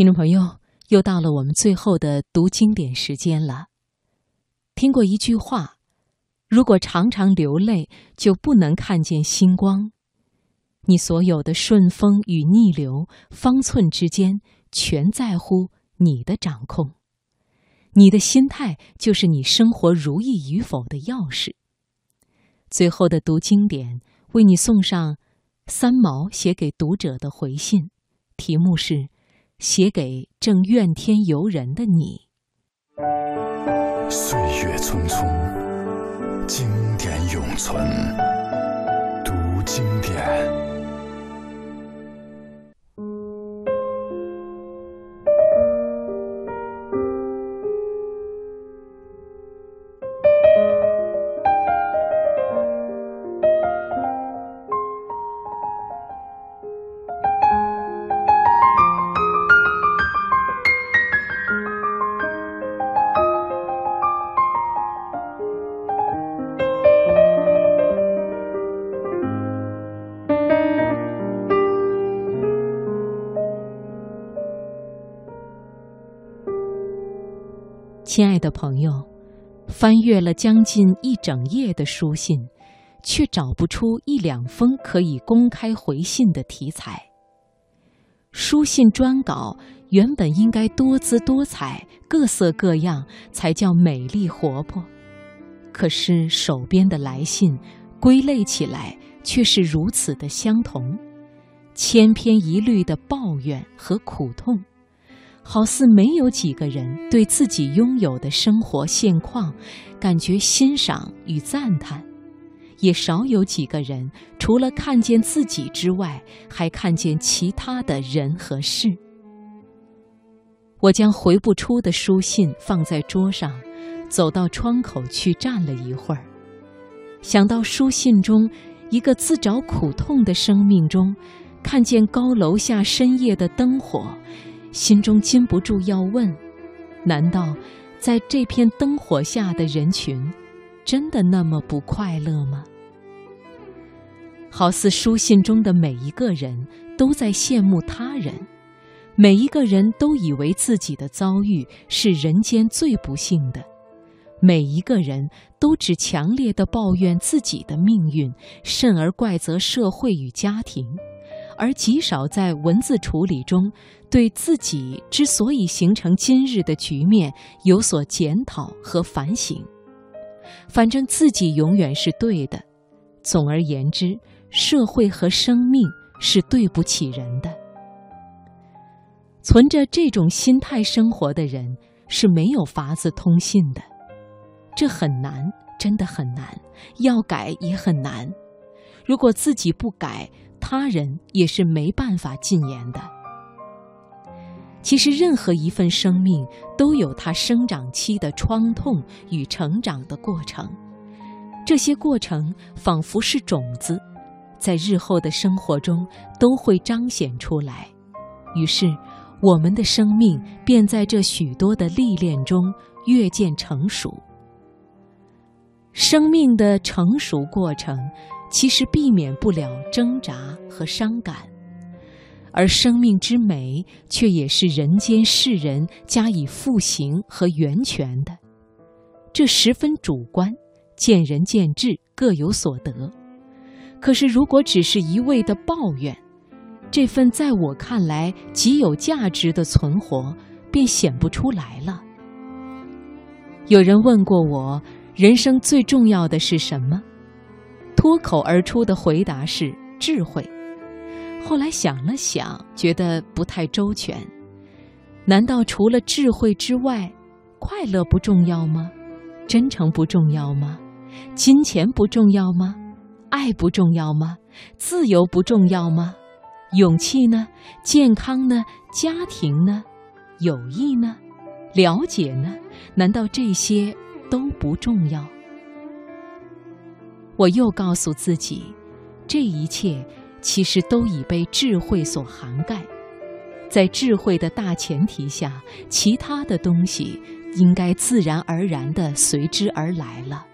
听众朋友，又到了我们最后的读经典时间了。听过一句话：如果常常流泪，就不能看见星光。你所有的顺风与逆流，方寸之间，全在乎你的掌控。你的心态就是你生活如意与否的钥匙。最后的读经典，为你送上三毛写给读者的回信，题目是。写给正怨天尤人的你。岁月匆匆，经典永存。读经典。亲爱的朋友，翻阅了将近一整页的书信，却找不出一两封可以公开回信的题材。书信专稿原本应该多姿多彩、各色各样，才叫美丽活泼。可是手边的来信，归类起来却是如此的相同，千篇一律的抱怨和苦痛。好似没有几个人对自己拥有的生活现况感觉欣赏与赞叹，也少有几个人除了看见自己之外，还看见其他的人和事。我将回不出的书信放在桌上，走到窗口去站了一会儿，想到书信中一个自找苦痛的生命中，看见高楼下深夜的灯火。心中禁不住要问：难道在这片灯火下的人群，真的那么不快乐吗？好似书信中的每一个人都在羡慕他人，每一个人都以为自己的遭遇是人间最不幸的，每一个人都只强烈的抱怨自己的命运，甚而怪责社会与家庭。而极少在文字处理中对自己之所以形成今日的局面有所检讨和反省。反正自己永远是对的。总而言之，社会和生命是对不起人的。存着这种心态生活的人是没有法子通信的。这很难，真的很难。要改也很难。如果自己不改，他人也是没办法禁言的。其实，任何一份生命都有它生长期的创痛与成长的过程，这些过程仿佛是种子，在日后的生活中都会彰显出来。于是，我们的生命便在这许多的历练中越渐成熟。生命的成熟过程。其实避免不了挣扎和伤感，而生命之美却也是人间世人加以复形和源泉的，这十分主观，见仁见智，各有所得。可是如果只是一味的抱怨，这份在我看来极有价值的存活便显不出来了。有人问过我，人生最重要的是什么？脱口而出的回答是智慧。后来想了想，觉得不太周全。难道除了智慧之外，快乐不重要吗？真诚不重要吗？金钱不重要吗？爱不重要吗？自由不重要吗？勇气呢？健康呢？家庭呢？友谊呢？了解呢？难道这些都不重要？我又告诉自己，这一切其实都已被智慧所涵盖，在智慧的大前提下，其他的东西应该自然而然地随之而来了。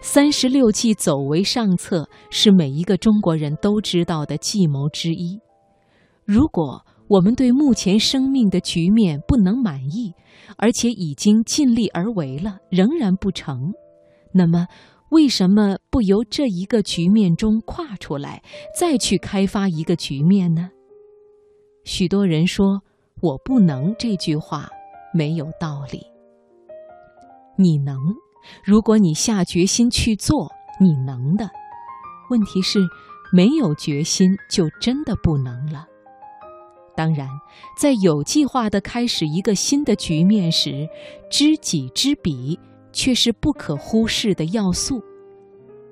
三十六计，走为上策，是每一个中国人都知道的计谋之一。如果我们对目前生命的局面不能满意，而且已经尽力而为了，仍然不成，那么为什么不由这一个局面中跨出来，再去开发一个局面呢？许多人说“我不能”这句话没有道理。你能，如果你下决心去做，你能的。问题是，没有决心就真的不能了。当然，在有计划地开始一个新的局面时，知己知彼却是不可忽视的要素。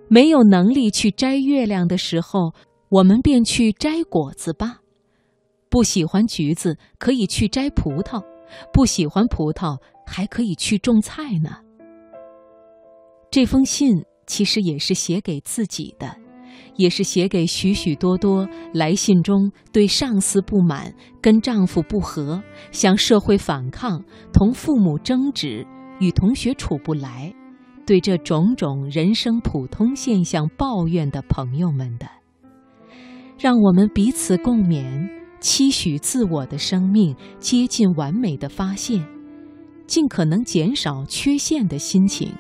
没有能力去摘月亮的时候，我们便去摘果子吧。不喜欢橘子，可以去摘葡萄；不喜欢葡萄，还可以去种菜呢。这封信其实也是写给自己的，也是写给许许多多来信中对上司不满、跟丈夫不和、向社会反抗、同父母争执、与同学处不来、对这种种人生普通现象抱怨的朋友们的。让我们彼此共勉。期许自我的生命接近完美的发现，尽可能减少缺陷的心情，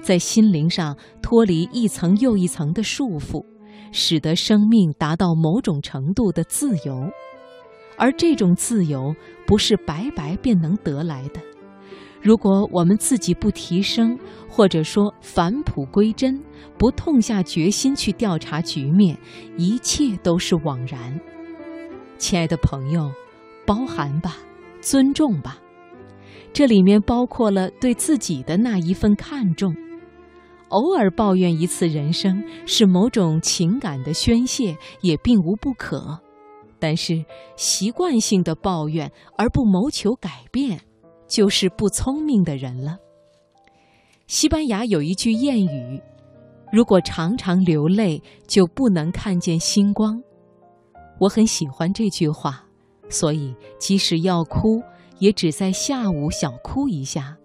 在心灵上脱离一层又一层的束缚，使得生命达到某种程度的自由。而这种自由不是白白便能得来的。如果我们自己不提升，或者说返璞归真，不痛下决心去调查局面，一切都是枉然。亲爱的朋友，包含吧，尊重吧，这里面包括了对自己的那一份看重。偶尔抱怨一次人生是某种情感的宣泄，也并无不可。但是习惯性的抱怨而不谋求改变，就是不聪明的人了。西班牙有一句谚语：“如果常常流泪，就不能看见星光。”我很喜欢这句话，所以即使要哭，也只在下午小哭一下。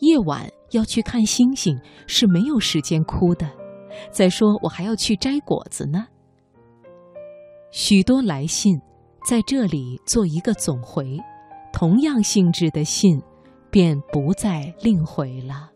夜晚要去看星星是没有时间哭的。再说我还要去摘果子呢。许多来信，在这里做一个总回，同样性质的信，便不再另回了。